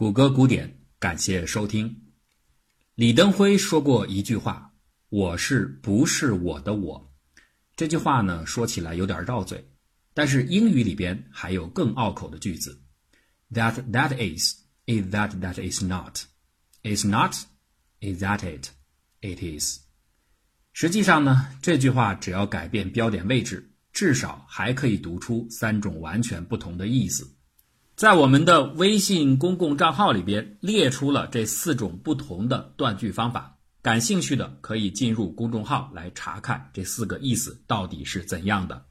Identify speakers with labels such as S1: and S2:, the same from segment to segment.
S1: 谷歌古典，感谢收听。李登辉说过一句话：“我是不是我的我？”这句话呢，说起来有点绕嘴，但是英语里边还有更拗口的句子：“That that is is that that is not is not is that it it is。”实际上呢，这句话只要改变标点位置，至少还可以读出三种完全不同的意思。在我们的微信公共账号里边列出了这四种不同的断句方法，感兴趣的可以进入公众号来查看这四个意思到底是怎样的。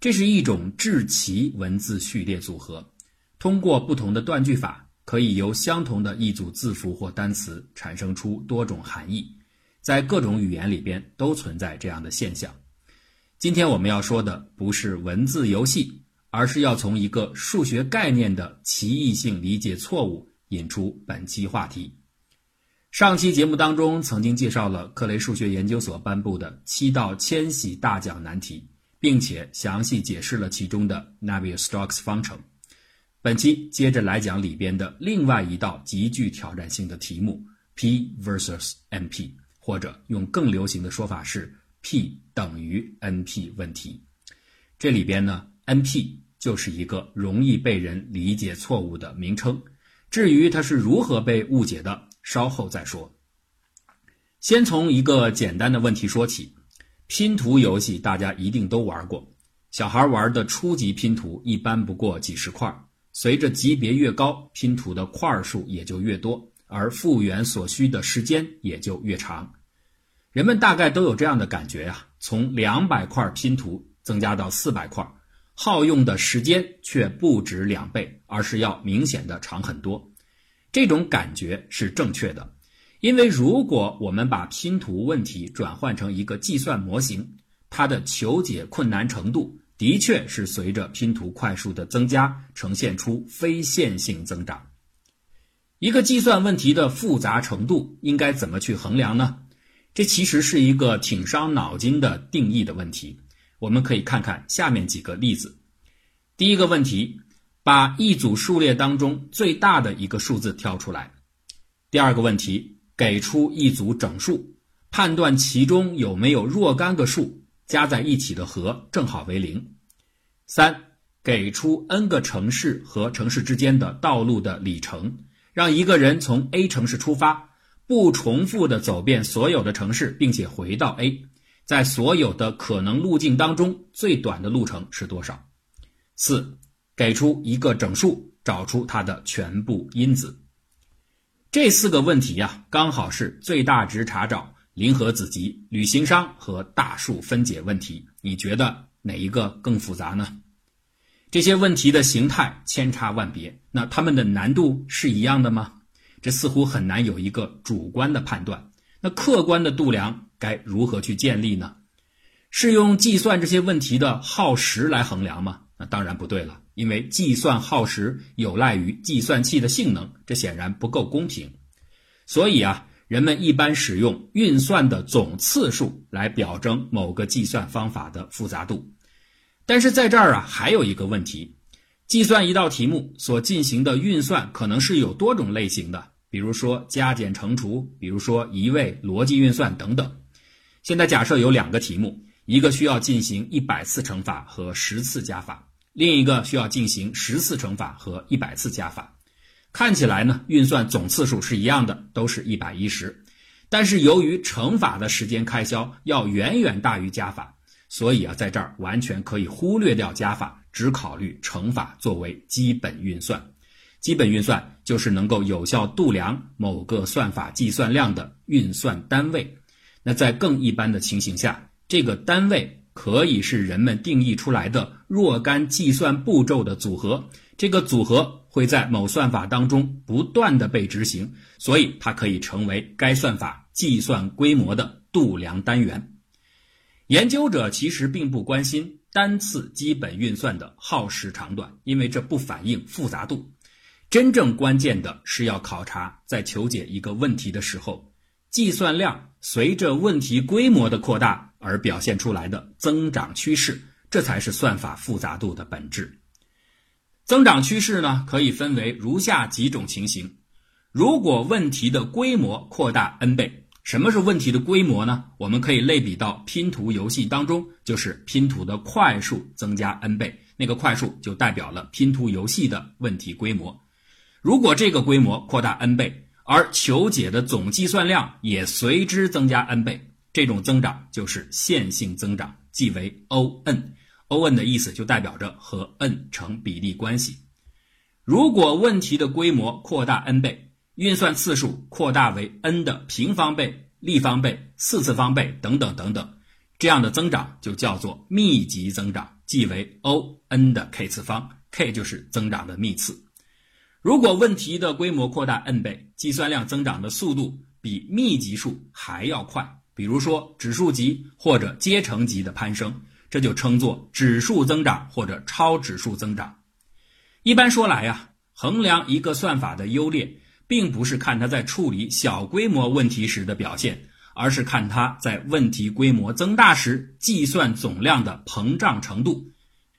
S1: 这是一种至奇文字序列组合，通过不同的断句法，可以由相同的一组字符或单词产生出多种含义，在各种语言里边都存在这样的现象。今天我们要说的不是文字游戏。而是要从一个数学概念的奇异性理解错误引出本期话题。上期节目当中曾经介绍了克雷数学研究所颁布的七道千禧大奖难题，并且详细解释了其中的 Navier-Stokes 方程。本期接着来讲里边的另外一道极具挑战性的题目 P versus NP，或者用更流行的说法是 P 等于 NP 问题。这里边呢，NP。就是一个容易被人理解错误的名称。至于它是如何被误解的，稍后再说。先从一个简单的问题说起：拼图游戏大家一定都玩过，小孩玩的初级拼图一般不过几十块，随着级别越高，拼图的块数也就越多，而复原所需的时间也就越长。人们大概都有这样的感觉呀：从两百块拼图增加到四百块。耗用的时间却不止两倍，而是要明显的长很多。这种感觉是正确的，因为如果我们把拼图问题转换成一个计算模型，它的求解困难程度的确是随着拼图块数的增加呈现出非线性增长。一个计算问题的复杂程度应该怎么去衡量呢？这其实是一个挺伤脑筋的定义的问题。我们可以看看下面几个例子。第一个问题，把一组数列当中最大的一个数字挑出来。第二个问题，给出一组整数，判断其中有没有若干个数加在一起的和正好为零。三，给出 n 个城市和城市之间的道路的里程，让一个人从 A 城市出发，不重复的走遍所有的城市，并且回到 A。在所有的可能路径当中，最短的路程是多少？四，给出一个整数，找出它的全部因子。这四个问题呀，刚好是最大值查找、零和子集、旅行商和大数分解问题。你觉得哪一个更复杂呢？这些问题的形态千差万别，那它们的难度是一样的吗？这似乎很难有一个主观的判断。那客观的度量？该如何去建立呢？是用计算这些问题的耗时来衡量吗？那当然不对了，因为计算耗时有赖于计算器的性能，这显然不够公平。所以啊，人们一般使用运算的总次数来表征某个计算方法的复杂度。但是在这儿啊，还有一个问题：计算一道题目所进行的运算可能是有多种类型的，比如说加减乘除，比如说移位、逻辑运算等等。现在假设有两个题目，一个需要进行一百次乘法和十次加法，另一个需要进行十次乘法和一百次加法。看起来呢，运算总次数是一样的，都是一百一十。但是由于乘法的时间开销要远远大于加法，所以啊，在这儿完全可以忽略掉加法，只考虑乘法作为基本运算。基本运算就是能够有效度量某个算法计算量的运算单位。那在更一般的情形下，这个单位可以是人们定义出来的若干计算步骤的组合，这个组合会在某算法当中不断的被执行，所以它可以成为该算法计算规模的度量单元。研究者其实并不关心单次基本运算的耗时长短，因为这不反映复杂度。真正关键的是要考察在求解一个问题的时候。计算量随着问题规模的扩大而表现出来的增长趋势，这才是算法复杂度的本质。增长趋势呢，可以分为如下几种情形：如果问题的规模扩大 n 倍，什么是问题的规模呢？我们可以类比到拼图游戏当中，就是拼图的块数增加 n 倍，那个块数就代表了拼图游戏的问题规模。如果这个规模扩大 n 倍，而求解的总计算量也随之增加 n 倍，这种增长就是线性增长，即为 O(n)。O(n) 的意思就代表着和 n 成比例关系。如果问题的规模扩大 n 倍，运算次数扩大为 n 的平方倍、立方倍、四次方倍等等等等，这样的增长就叫做密集增长，即为 O(n) 的 k 次方，k 就是增长的幂次。如果问题的规模扩大 n 倍，计算量增长的速度比密集数还要快，比如说指数级或者阶乘级的攀升。这就称作指数增长或者超指数增长。一般说来呀，衡量一个算法的优劣，并不是看它在处理小规模问题时的表现，而是看它在问题规模增大时计算总量的膨胀程度。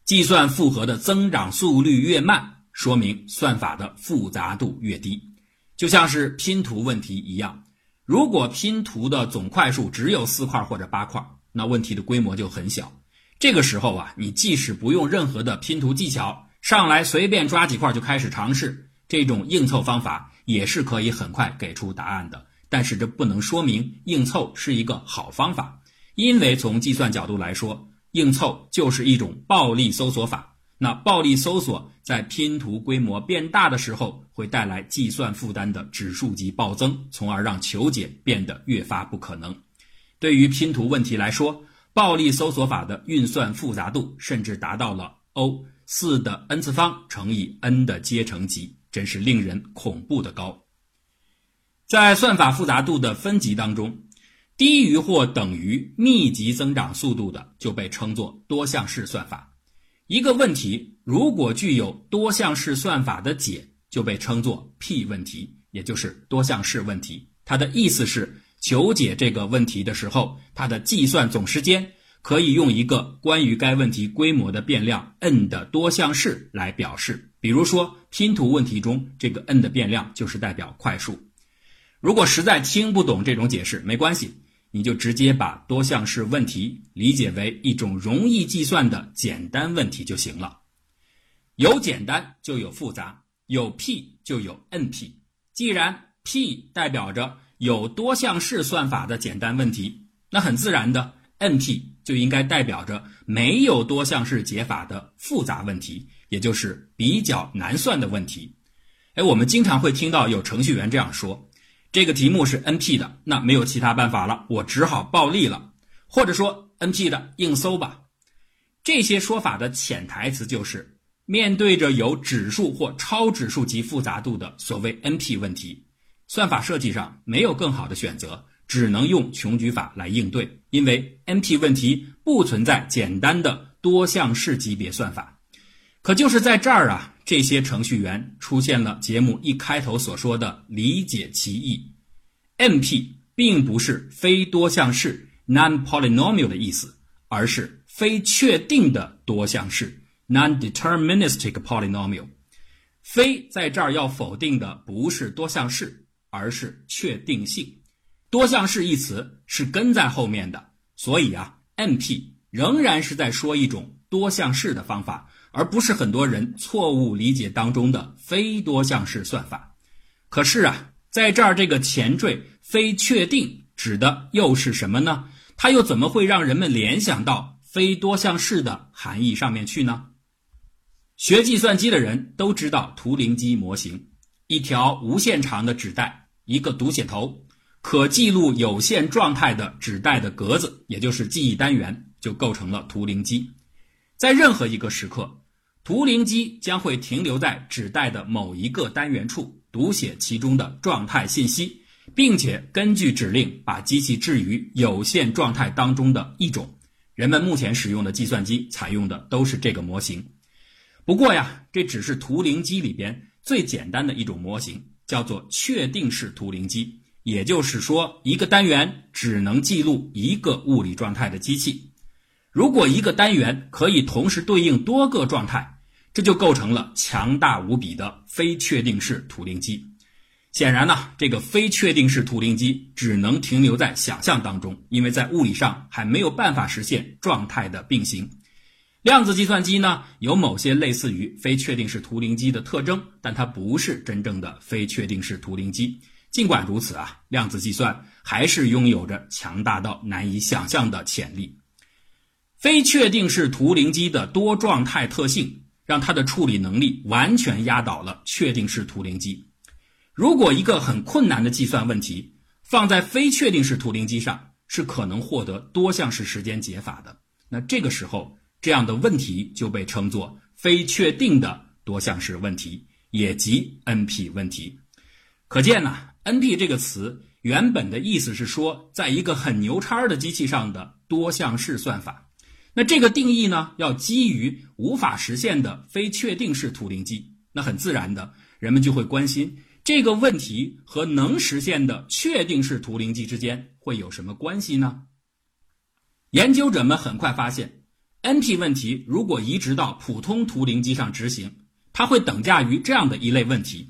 S1: 计算复合的增长速率越慢，说明算法的复杂度越低。就像是拼图问题一样，如果拼图的总块数只有四块或者八块，那问题的规模就很小。这个时候啊，你即使不用任何的拼图技巧，上来随便抓几块就开始尝试，这种硬凑方法也是可以很快给出答案的。但是这不能说明硬凑是一个好方法，因为从计算角度来说，硬凑就是一种暴力搜索法。那暴力搜索在拼图规模变大的时候，会带来计算负担的指数级暴增，从而让求解变得越发不可能。对于拼图问题来说，暴力搜索法的运算复杂度甚至达到了 O 四的 n 次方乘以 n 的阶乘级，真是令人恐怖的高。在算法复杂度的分级当中，低于或等于密集增长速度的就被称作多项式算法。一个问题如果具有多项式算法的解，就被称作 P 问题，也就是多项式问题。它的意思是。求解这个问题的时候，它的计算总时间可以用一个关于该问题规模的变量 n 的多项式来表示。比如说，拼图问题中，这个 n 的变量就是代表块数。如果实在听不懂这种解释，没关系，你就直接把多项式问题理解为一种容易计算的简单问题就行了。有简单就有复杂，有 p 就有 np。既然 p 代表着有多项式算法的简单问题，那很自然的，NP 就应该代表着没有多项式解法的复杂问题，也就是比较难算的问题。哎，我们经常会听到有程序员这样说：“这个题目是 NP 的，那没有其他办法了，我只好暴力了。”或者说 “NP 的，硬搜吧。”这些说法的潜台词就是，面对着有指数或超指数级复杂度的所谓 NP 问题。算法设计上没有更好的选择，只能用穷举法来应对。因为 NP 问题不存在简单的多项式级别算法。可就是在这儿啊，这些程序员出现了节目一开头所说的理解其意。NP 并不是非多项式 （non-polynomial） 的意思，而是非确定的多项式 （non-deterministic polynomial）。非在这儿要否定的不是多项式。而是确定性，多项式一词是跟在后面的，所以啊，NP 仍然是在说一种多项式的方法，而不是很多人错误理解当中的非多项式算法。可是啊，在这儿这个前缀“非确定”指的又是什么呢？它又怎么会让人们联想到非多项式的含义上面去呢？学计算机的人都知道图灵机模型。一条无限长的纸带，一个读写头，可记录有限状态的纸带的格子，也就是记忆单元，就构成了图灵机。在任何一个时刻，图灵机将会停留在纸带的某一个单元处，读写其中的状态信息，并且根据指令把机器置于有限状态当中的一种。人们目前使用的计算机采用的都是这个模型。不过呀，这只是图灵机里边。最简单的一种模型叫做确定式图灵机，也就是说，一个单元只能记录一个物理状态的机器。如果一个单元可以同时对应多个状态，这就构成了强大无比的非确定式图灵机。显然呢，这个非确定式图灵机只能停留在想象当中，因为在物理上还没有办法实现状态的并行。量子计算机呢，有某些类似于非确定式图灵机的特征，但它不是真正的非确定式图灵机。尽管如此啊，量子计算还是拥有着强大到难以想象的潜力。非确定式图灵机的多状态特性，让它的处理能力完全压倒了确定式图灵机。如果一个很困难的计算问题放在非确定式图灵机上，是可能获得多项式时间解法的。那这个时候，这样的问题就被称作非确定的多项式问题，也即 NP 问题。可见呢，NP 这个词原本的意思是说，在一个很牛叉的机器上的多项式算法。那这个定义呢，要基于无法实现的非确定式图灵机。那很自然的，人们就会关心。这个问题和能实现的确定式图灵机之间会有什么关系呢？研究者们很快发现，NP 问题如果移植到普通图灵机上执行，它会等价于这样的一类问题。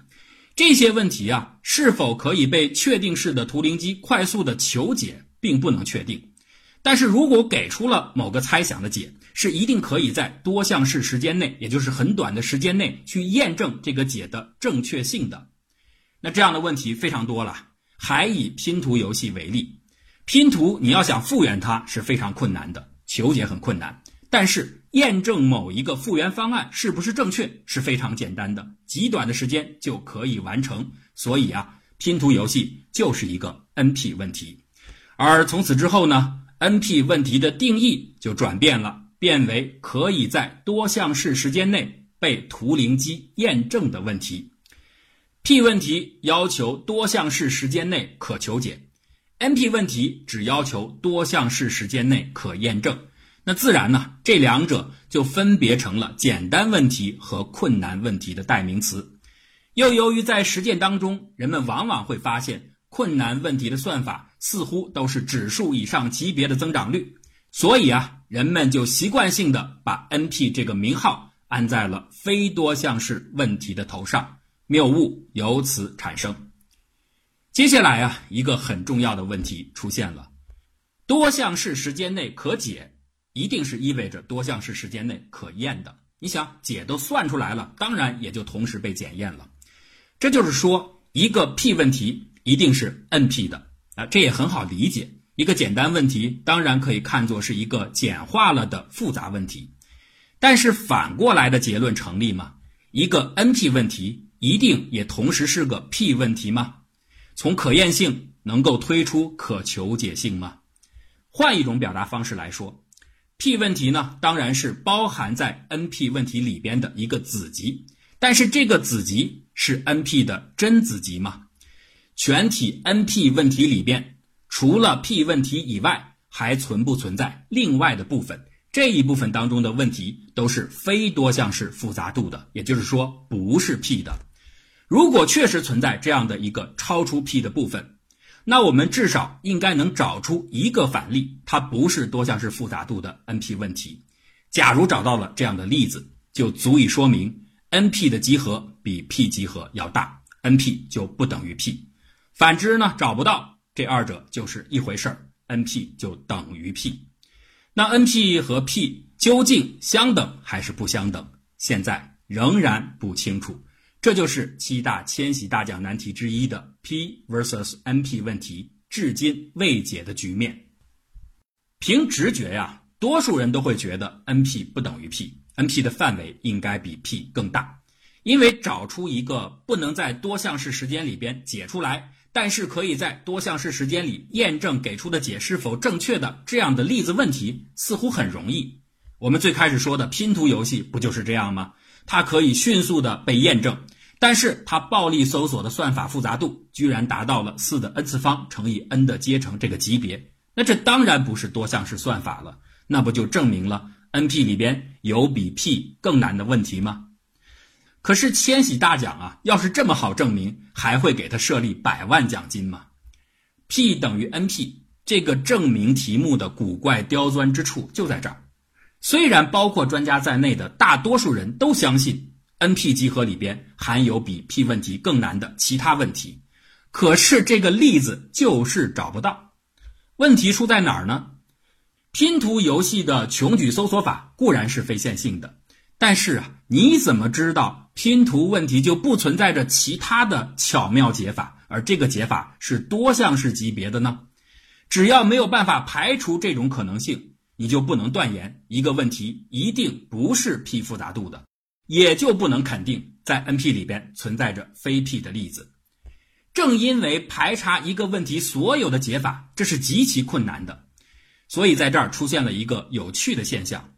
S1: 这些问题啊，是否可以被确定式的图灵机快速的求解，并不能确定。但是如果给出了某个猜想的解，是一定可以在多项式时间内，也就是很短的时间内去验证这个解的正确性的。那这样的问题非常多了，还以拼图游戏为例，拼图你要想复原它是非常困难的，求解很困难。但是验证某一个复原方案是不是正确是非常简单的，极短的时间就可以完成。所以啊，拼图游戏就是一个 NP 问题。而从此之后呢，NP 问题的定义就转变了，变为可以在多项式时间内被图灵机验证的问题。P 问题要求多项式时间内可求解，NP 问题只要求多项式时间内可验证。那自然呢，这两者就分别成了简单问题和困难问题的代名词。又由于在实践当中，人们往往会发现困难问题的算法似乎都是指数以上级别的增长率，所以啊，人们就习惯性的把 NP 这个名号安在了非多项式问题的头上。谬误由此产生。接下来啊，一个很重要的问题出现了：多项式时间内可解，一定是意味着多项式时间内可验的。你想，解都算出来了，当然也就同时被检验了。这就是说，一个 P 问题一定是 NP 的啊，这也很好理解。一个简单问题当然可以看作是一个简化了的复杂问题，但是反过来的结论成立吗？一个 NP 问题。一定也同时是个 P 问题吗？从可验性能够推出可求解性吗？换一种表达方式来说，P 问题呢，当然是包含在 NP 问题里边的一个子集，但是这个子集是 NP 的真子集吗？全体 NP 问题里边，除了 P 问题以外，还存不存在另外的部分？这一部分当中的问题都是非多项式复杂度的，也就是说不是 P 的。如果确实存在这样的一个超出 P 的部分，那我们至少应该能找出一个反例，它不是多项式复杂度的 NP 问题。假如找到了这样的例子，就足以说明 NP 的集合比 P 集合要大，NP 就不等于 P。反之呢，找不到，这二者就是一回事儿，NP 就等于 P。那 NP 和 P 究竟相等还是不相等？现在仍然不清楚。这就是七大千禧大奖难题之一的 P versus NP 问题，至今未解的局面。凭直觉呀，多数人都会觉得 NP 不等于 P，NP 的范围应该比 P 更大，因为找出一个不能在多项式时间里边解出来，但是可以在多项式时间里验证给出的解是否正确的这样的例子问题，似乎很容易。我们最开始说的拼图游戏不就是这样吗？它可以迅速的被验证，但是它暴力搜索的算法复杂度居然达到了四的 n 次方乘以 n 的阶乘这个级别，那这当然不是多项式算法了，那不就证明了 NP 里边有比 P 更难的问题吗？可是千禧大奖啊，要是这么好证明，还会给他设立百万奖金吗？P 等于 NP 这个证明题目的古怪刁钻之处就在这儿。虽然包括专家在内的大多数人都相信 NP 集合里边含有比 P 问题更难的其他问题，可是这个例子就是找不到。问题出在哪儿呢？拼图游戏的穷举搜索法固然是非线性的，但是啊，你怎么知道拼图问题就不存在着其他的巧妙解法，而这个解法是多项式级别的呢？只要没有办法排除这种可能性，你就不能断言一个问题一定不是 P 复杂度的，也就不能肯定在 NP 里边存在着非 P 的例子。正因为排查一个问题所有的解法，这是极其困难的，所以在这儿出现了一个有趣的现象。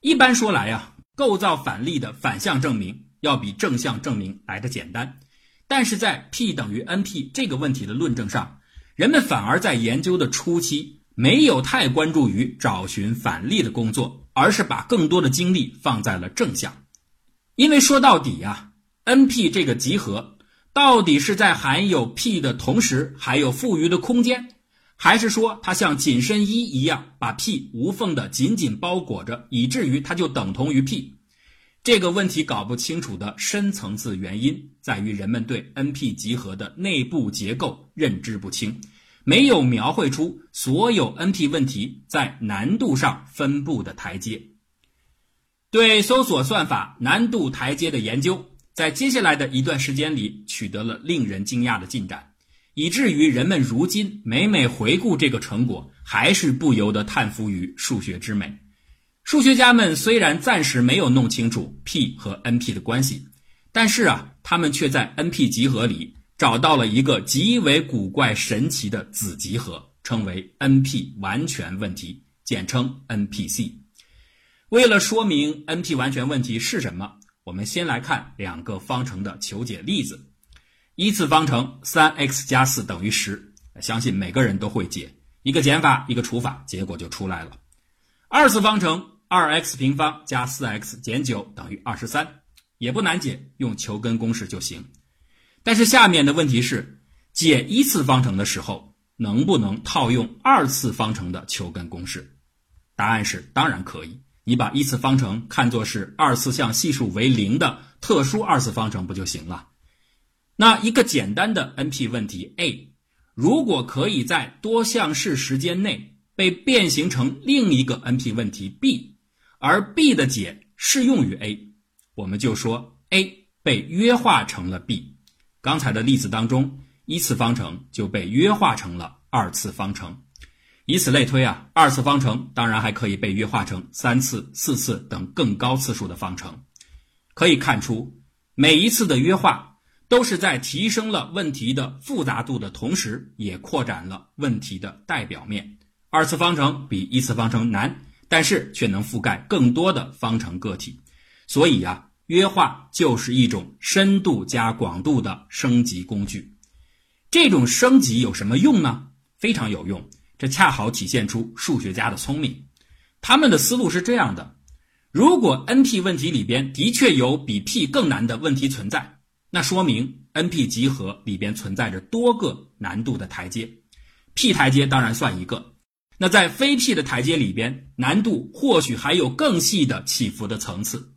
S1: 一般说来呀，构造反例的反向证明要比正向证明来的简单，但是在 P 等于 NP 这个问题的论证上，人们反而在研究的初期没有太关注于找寻反例的工作，而是把更多的精力放在了正向，因为说到底呀，NP 这个集合。到底是在含有 P 的同时还有富余的空间，还是说它像紧身衣一样把 P 无缝的紧紧包裹着，以至于它就等同于 P？这个问题搞不清楚的深层次原因在于人们对 NP 集合的内部结构认知不清，没有描绘出所有 NP 问题在难度上分布的台阶。对搜索算法难度台阶的研究。在接下来的一段时间里，取得了令人惊讶的进展，以至于人们如今每每回顾这个成果，还是不由得叹服于数学之美。数学家们虽然暂时没有弄清楚 P 和 NP 的关系，但是啊，他们却在 NP 集合里找到了一个极为古怪神奇的子集合，称为 NP 完全问题，简称 NPC。为了说明 NP 完全问题是什么。我们先来看两个方程的求解例子。一次方程三 x 加四等于十，相信每个人都会解，一个减法，一个除法，结果就出来了。二次方程二 x 平方加四 x 减九等于二十三，也不难解，用求根公式就行。但是下面的问题是，解一次方程的时候，能不能套用二次方程的求根公式？答案是当然可以。你把一次方程看作是二次项系数为零的特殊二次方程不就行了？那一个简单的 NP 问题 A，如果可以在多项式时间内被变形成另一个 NP 问题 B，而 B 的解适用于 A，我们就说 A 被约化成了 B。刚才的例子当中，一次方程就被约化成了二次方程。以此类推啊，二次方程当然还可以被约化成三次、四次等更高次数的方程。可以看出，每一次的约化都是在提升了问题的复杂度的同时，也扩展了问题的代表面。二次方程比一次方程难，但是却能覆盖更多的方程个体。所以呀，约化就是一种深度加广度的升级工具。这种升级有什么用呢？非常有用。这恰好体现出数学家的聪明，他们的思路是这样的：如果 NP 问题里边的确有比 P 更难的问题存在，那说明 NP 集合里边存在着多个难度的台阶，P 台阶当然算一个。那在非 P 的台阶里边，难度或许还有更细的起伏的层次。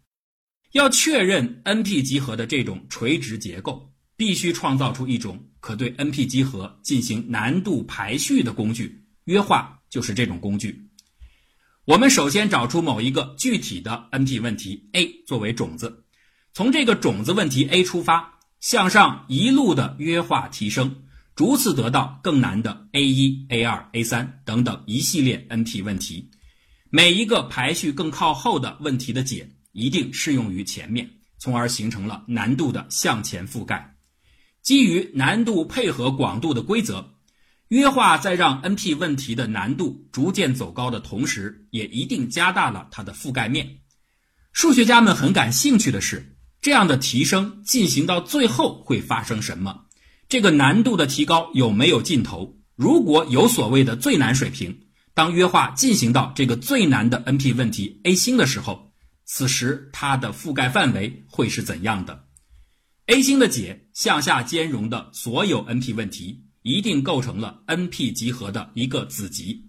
S1: 要确认 NP 集合的这种垂直结构，必须创造出一种可对 NP 集合进行难度排序的工具。约化就是这种工具。我们首先找出某一个具体的 NP 问题 A 作为种子，从这个种子问题 A 出发，向上一路的约化提升，逐次得到更难的 A 一、A 二、A 三等等一系列 NP 问题。每一个排序更靠后的问题的解，一定适用于前面，从而形成了难度的向前覆盖。基于难度配合广度的规则。约化在让 NP 问题的难度逐渐走高的同时，也一定加大了它的覆盖面。数学家们很感兴趣的是，这样的提升进行到最后会发生什么？这个难度的提高有没有尽头？如果有所谓的最难水平，当约化进行到这个最难的 NP 问题 A 星的时候，此时它的覆盖范围会是怎样的？A 星的解向下兼容的所有 NP 问题。一定构成了 NP 集合的一个子集，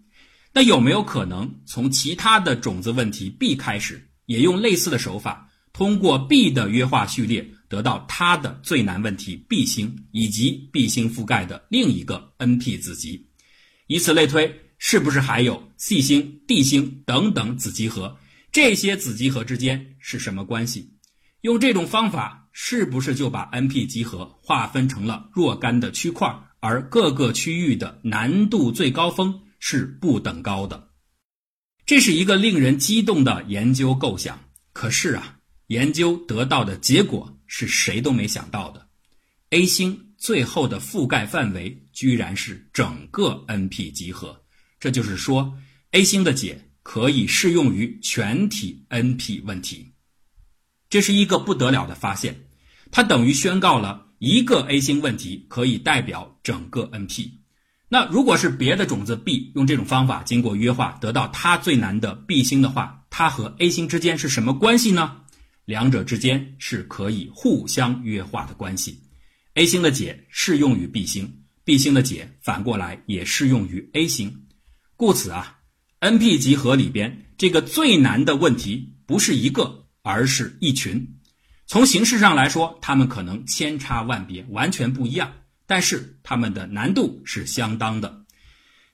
S1: 那有没有可能从其他的种子问题 B 开始，也用类似的手法，通过 B 的约化序列得到它的最难问题 B 星以及 B 星覆盖的另一个 NP 子集？以此类推，是不是还有 C 星、D 星等等子集合？这些子集合之间是什么关系？用这种方法，是不是就把 NP 集合划分成了若干的区块，而各个区域的难度最高峰是不等高的？这是一个令人激动的研究构想。可是啊，研究得到的结果是谁都没想到的：A 星。最后的覆盖范围居然是整个 NP 集合，这就是说，A 星的解可以适用于全体 NP 问题。这是一个不得了的发现，它等于宣告了一个 A 星问题可以代表整个 NP。那如果是别的种子 B 用这种方法经过约化得到它最难的 B 星的话，它和 A 星之间是什么关系呢？两者之间是可以互相约化的关系。A 星的解适用于 B 星，B 星的解反过来也适用于 A 星，故此啊，NP 集合里边这个最难的问题不是一个，而是一群。从形式上来说，它们可能千差万别，完全不一样，但是它们的难度是相当的。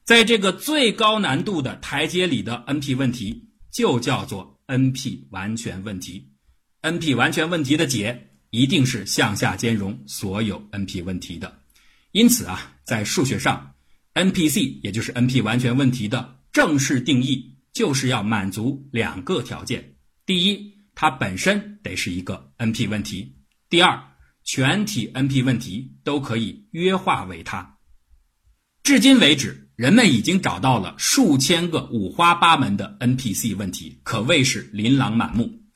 S1: 在这个最高难度的台阶里的 NP 问题，就叫做 NP 完全问题。NP 完全问题的解。一定是向下兼容所有 NP 问题的，因此啊，在数学上，NPC 也就是 NP 完全问题的正式定义，就是要满足两个条件：第一，它本身得是一个 NP 问题；第二，全体 NP 问题都可以约化为它。至今为止，人们已经找到了数千个五花八门的 NPC 问题，可谓是琳琅满目。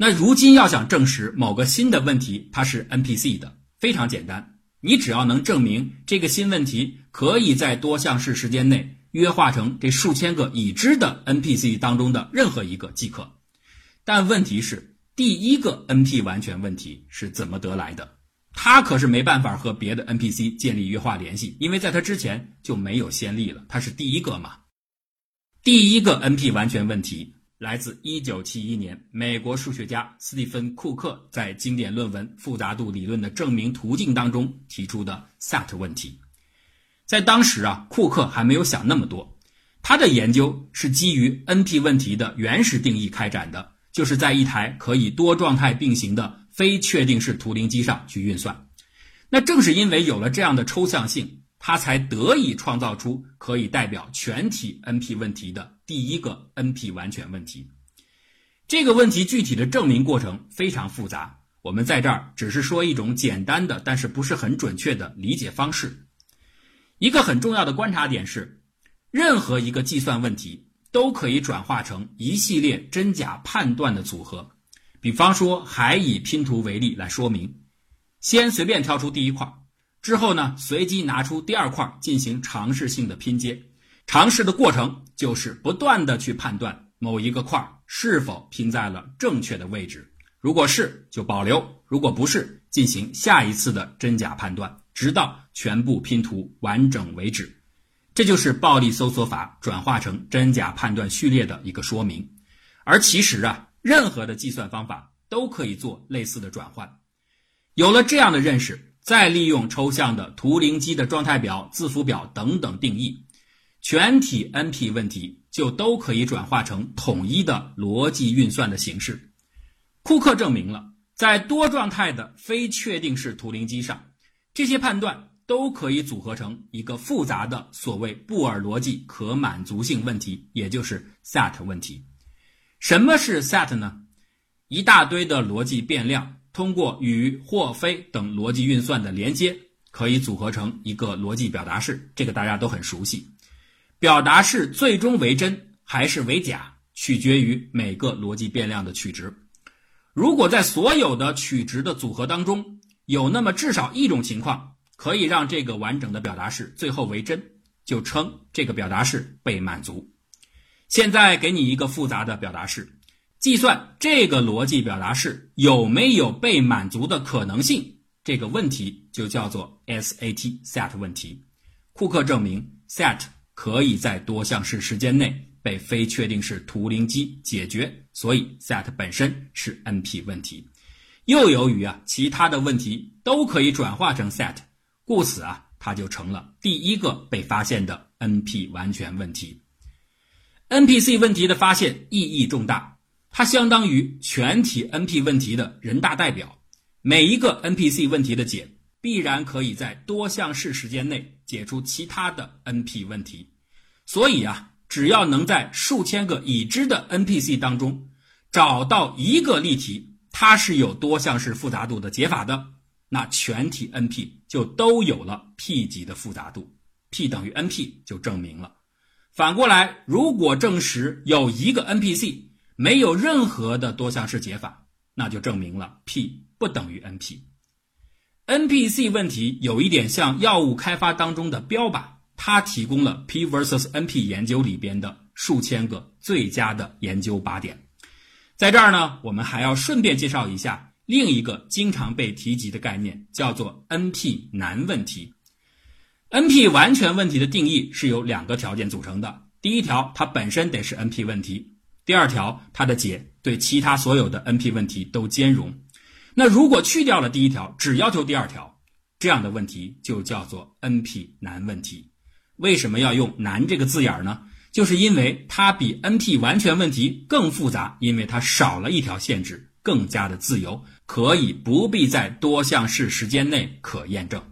S1: 那如今要想证实某个新的问题它是 NPC 的，非常简单，你只要能证明这个新问题可以在多项式时间内约化成这数千个已知的 NPC 当中的任何一个即可。但问题是，第一个 NP 完全问题是怎么得来的？它可是没办法和别的 NPC 建立约化联系，因为在它之前就没有先例了，它是第一个嘛。第一个 NP 完全问题。来自1971年，美国数学家斯蒂芬·库克在经典论文《复杂度理论的证明途径》当中提出的 SAT 问题。在当时啊，库克还没有想那么多，他的研究是基于 NP 问题的原始定义开展的，就是在一台可以多状态并行的非确定式图灵机上去运算。那正是因为有了这样的抽象性。他才得以创造出可以代表全体 NP 问题的第一个 NP 完全问题。这个问题具体的证明过程非常复杂，我们在这儿只是说一种简单的，但是不是很准确的理解方式。一个很重要的观察点是，任何一个计算问题都可以转化成一系列真假判断的组合。比方说，还以拼图为例来说明，先随便挑出第一块。之后呢，随机拿出第二块进行尝试性的拼接。尝试的过程就是不断的去判断某一个块是否拼在了正确的位置。如果是，就保留；如果不是，进行下一次的真假判断，直到全部拼图完整为止。这就是暴力搜索法转化成真假判断序列的一个说明。而其实啊，任何的计算方法都可以做类似的转换。有了这样的认识。再利用抽象的图灵机的状态表、字符表等等定义，全体 NP 问题就都可以转化成统一的逻辑运算的形式。库克证明了，在多状态的非确定式图灵机上，这些判断都可以组合成一个复杂的所谓布尔逻辑可满足性问题，也就是 SAT 问题。什么是 SAT 呢？一大堆的逻辑变量。通过与或非等逻辑运算的连接，可以组合成一个逻辑表达式。这个大家都很熟悉。表达式最终为真还是为假，取决于每个逻辑变量的取值。如果在所有的取值的组合当中，有那么至少一种情况可以让这个完整的表达式最后为真，就称这个表达式被满足。现在给你一个复杂的表达式。计算这个逻辑表达式有没有被满足的可能性，这个问题就叫做 SAT set 问题。库克证明 set 可以在多项式时间内被非确定式图灵机解决，所以 set 本身是 NP 问题。又由于啊其他的问题都可以转化成 set，故此啊它就成了第一个被发现的 NP 完全问题。NPC 问题的发现意义重大，它相当于全体 NP 问题的人大代表。每一个 NPC 问题的解，必然可以在多项式时间内解出其他的 NP 问题。所以啊，只要能在数千个已知的 NPC 当中找到一个例题，它是有多项式复杂度的解法的，那全体 NP 就都有了 P 级的复杂度，P 等于 NP 就证明了。反过来，如果证实有一个 NPC 没有任何的多项式解法，那就证明了 P。不等于 NP。NPC 问题有一点像药物开发当中的标靶，它提供了 P versus NP 研究里边的数千个最佳的研究靶点。在这儿呢，我们还要顺便介绍一下另一个经常被提及的概念，叫做 NP 难问题。NP 完全问题的定义是由两个条件组成的：第一条，它本身得是 NP 问题；第二条，它的解对其他所有的 NP 问题都兼容。那如果去掉了第一条，只要求第二条，这样的问题就叫做 NP 难问题。为什么要用难这个字眼呢？就是因为它比 NP 完全问题更复杂，因为它少了一条限制，更加的自由，可以不必在多项式时间内可验证。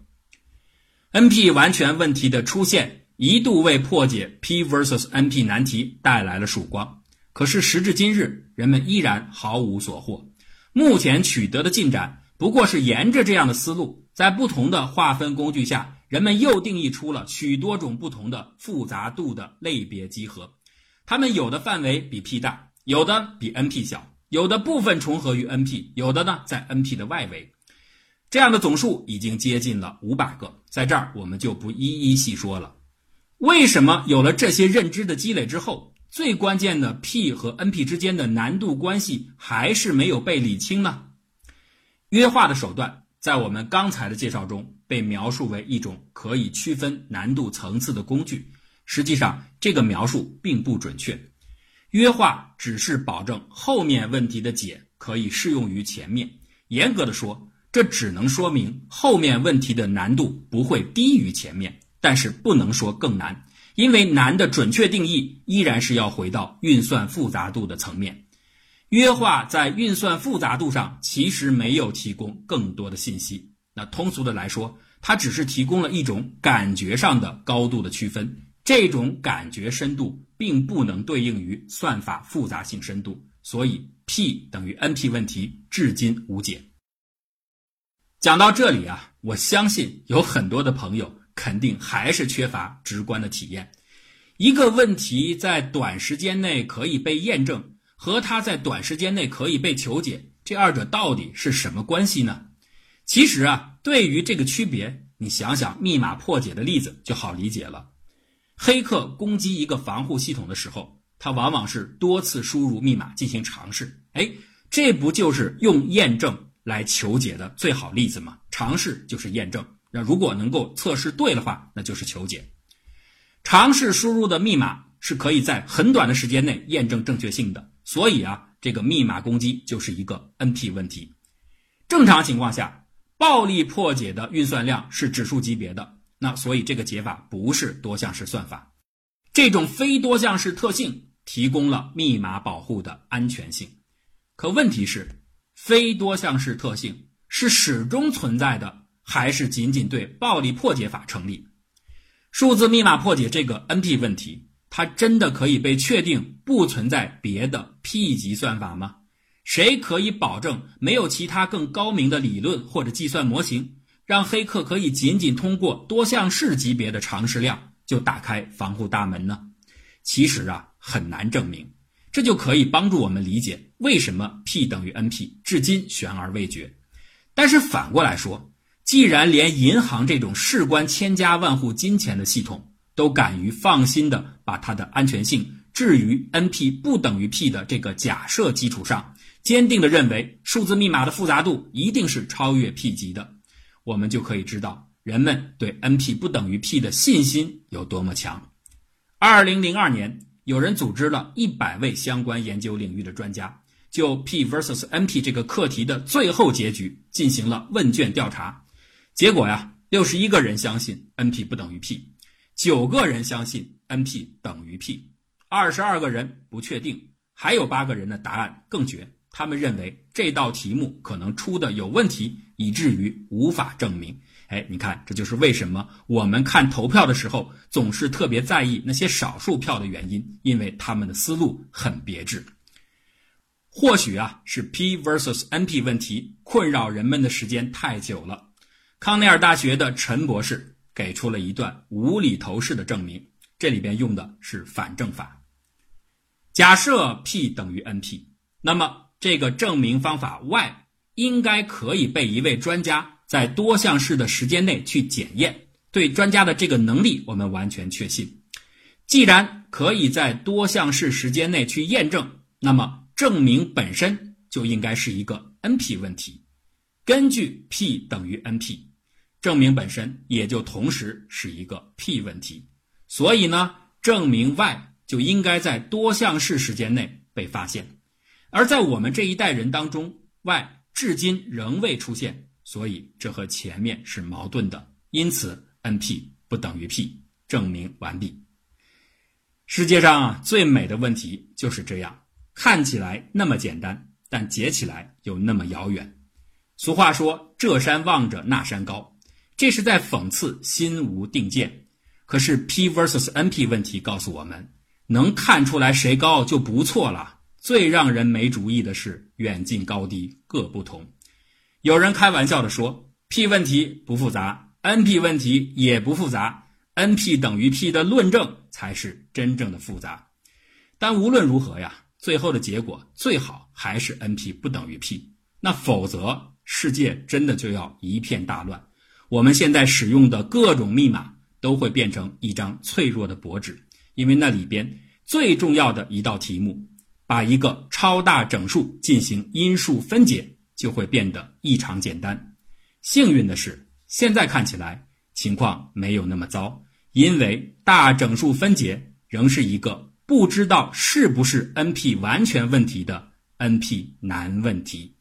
S1: NP 完全问题的出现一度为破解 P versus NP 难题带来了曙光，可是时至今日，人们依然毫无所获。目前取得的进展不过是沿着这样的思路，在不同的划分工具下，人们又定义出了许多种不同的复杂度的类别集合。它们有的范围比 P 大，有的比 NP 小，有的部分重合于 NP，有的呢在 NP 的外围。这样的总数已经接近了五百个，在这儿我们就不一一细说了。为什么有了这些认知的积累之后？最关键的 P 和 NP 之间的难度关系还是没有被理清呢。约化的手段在我们刚才的介绍中被描述为一种可以区分难度层次的工具，实际上这个描述并不准确。约化只是保证后面问题的解可以适用于前面，严格的说，这只能说明后面问题的难度不会低于前面，但是不能说更难。因为难的准确定义依然是要回到运算复杂度的层面，约化在运算复杂度上其实没有提供更多的信息。那通俗的来说，它只是提供了一种感觉上的高度的区分，这种感觉深度并不能对应于算法复杂性深度，所以 P 等于 NP 问题至今无解。讲到这里啊，我相信有很多的朋友。肯定还是缺乏直观的体验。一个问题在短时间内可以被验证，和它在短时间内可以被求解，这二者到底是什么关系呢？其实啊，对于这个区别，你想想密码破解的例子就好理解了。黑客攻击一个防护系统的时候，他往往是多次输入密码进行尝试。哎，这不就是用验证来求解的最好例子吗？尝试就是验证。那如果能够测试对的话，那就是求解。尝试输入的密码是可以在很短的时间内验证正确性的，所以啊，这个密码攻击就是一个 NP 问题。正常情况下，暴力破解的运算量是指数级别的，那所以这个解法不是多项式算法。这种非多项式特性提供了密码保护的安全性。可问题是，非多项式特性是始终存在的。还是仅仅对暴力破解法成立？数字密码破解这个 NP 问题，它真的可以被确定不存在别的 P 级算法吗？谁可以保证没有其他更高明的理论或者计算模型，让黑客可以仅仅通过多项式级别的常识量就打开防护大门呢？其实啊，很难证明。这就可以帮助我们理解为什么 P 等于 NP 至今悬而未决。但是反过来说，既然连银行这种事关千家万户金钱的系统都敢于放心的把它的安全性置于 NP 不等于 P 的这个假设基础上，坚定的认为数字密码的复杂度一定是超越 P 级的，我们就可以知道人们对 NP 不等于 P 的信心有多么强。二零零二年，有人组织了一百位相关研究领域的专家，就 P versus NP 这个课题的最后结局进行了问卷调查。结果呀，六十一个人相信 NP 不等于 P，九个人相信 NP 等于 P，二十二个人不确定，还有八个人的答案更绝。他们认为这道题目可能出的有问题，以至于无法证明。哎，你看，这就是为什么我们看投票的时候总是特别在意那些少数票的原因，因为他们的思路很别致。或许啊，是 P versus NP 问题困扰人们的时间太久了。康奈尔大学的陈博士给出了一段无厘头式的证明，这里边用的是反证法。假设 P 等于 NP，那么这个证明方法 Y 应该可以被一位专家在多项式的时间内去检验。对专家的这个能力，我们完全确信。既然可以在多项式时间内去验证，那么证明本身就应该是一个 NP 问题。根据 P 等于 NP，证明本身也就同时是一个 P 问题。所以呢，证明 Y 就应该在多项式时间内被发现。而在我们这一代人当中，y 至今仍未出现，所以这和前面是矛盾的。因此，NP 不等于 P，证明完毕。世界上最美的问题就是这样，看起来那么简单，但解起来又那么遥远。俗话说：“这山望着那山高”，这是在讽刺心无定见。可是 P vs NP 问题告诉我们，能看出来谁高就不错了。最让人没主意的是，远近高低各不同。有人开玩笑的说：“P 问题不复杂，NP 问题也不复杂，NP 等于 P 的论证才是真正的复杂。”但无论如何呀，最后的结果最好还是 NP 不等于 P。那否则，世界真的就要一片大乱。我们现在使用的各种密码都会变成一张脆弱的薄纸，因为那里边最重要的一道题目。把一个超大整数进行因数分解，就会变得异常简单。幸运的是，现在看起来情况没有那么糟，因为大整数分解仍是一个不知道是不是 NP 完全问题的 NP 难问题。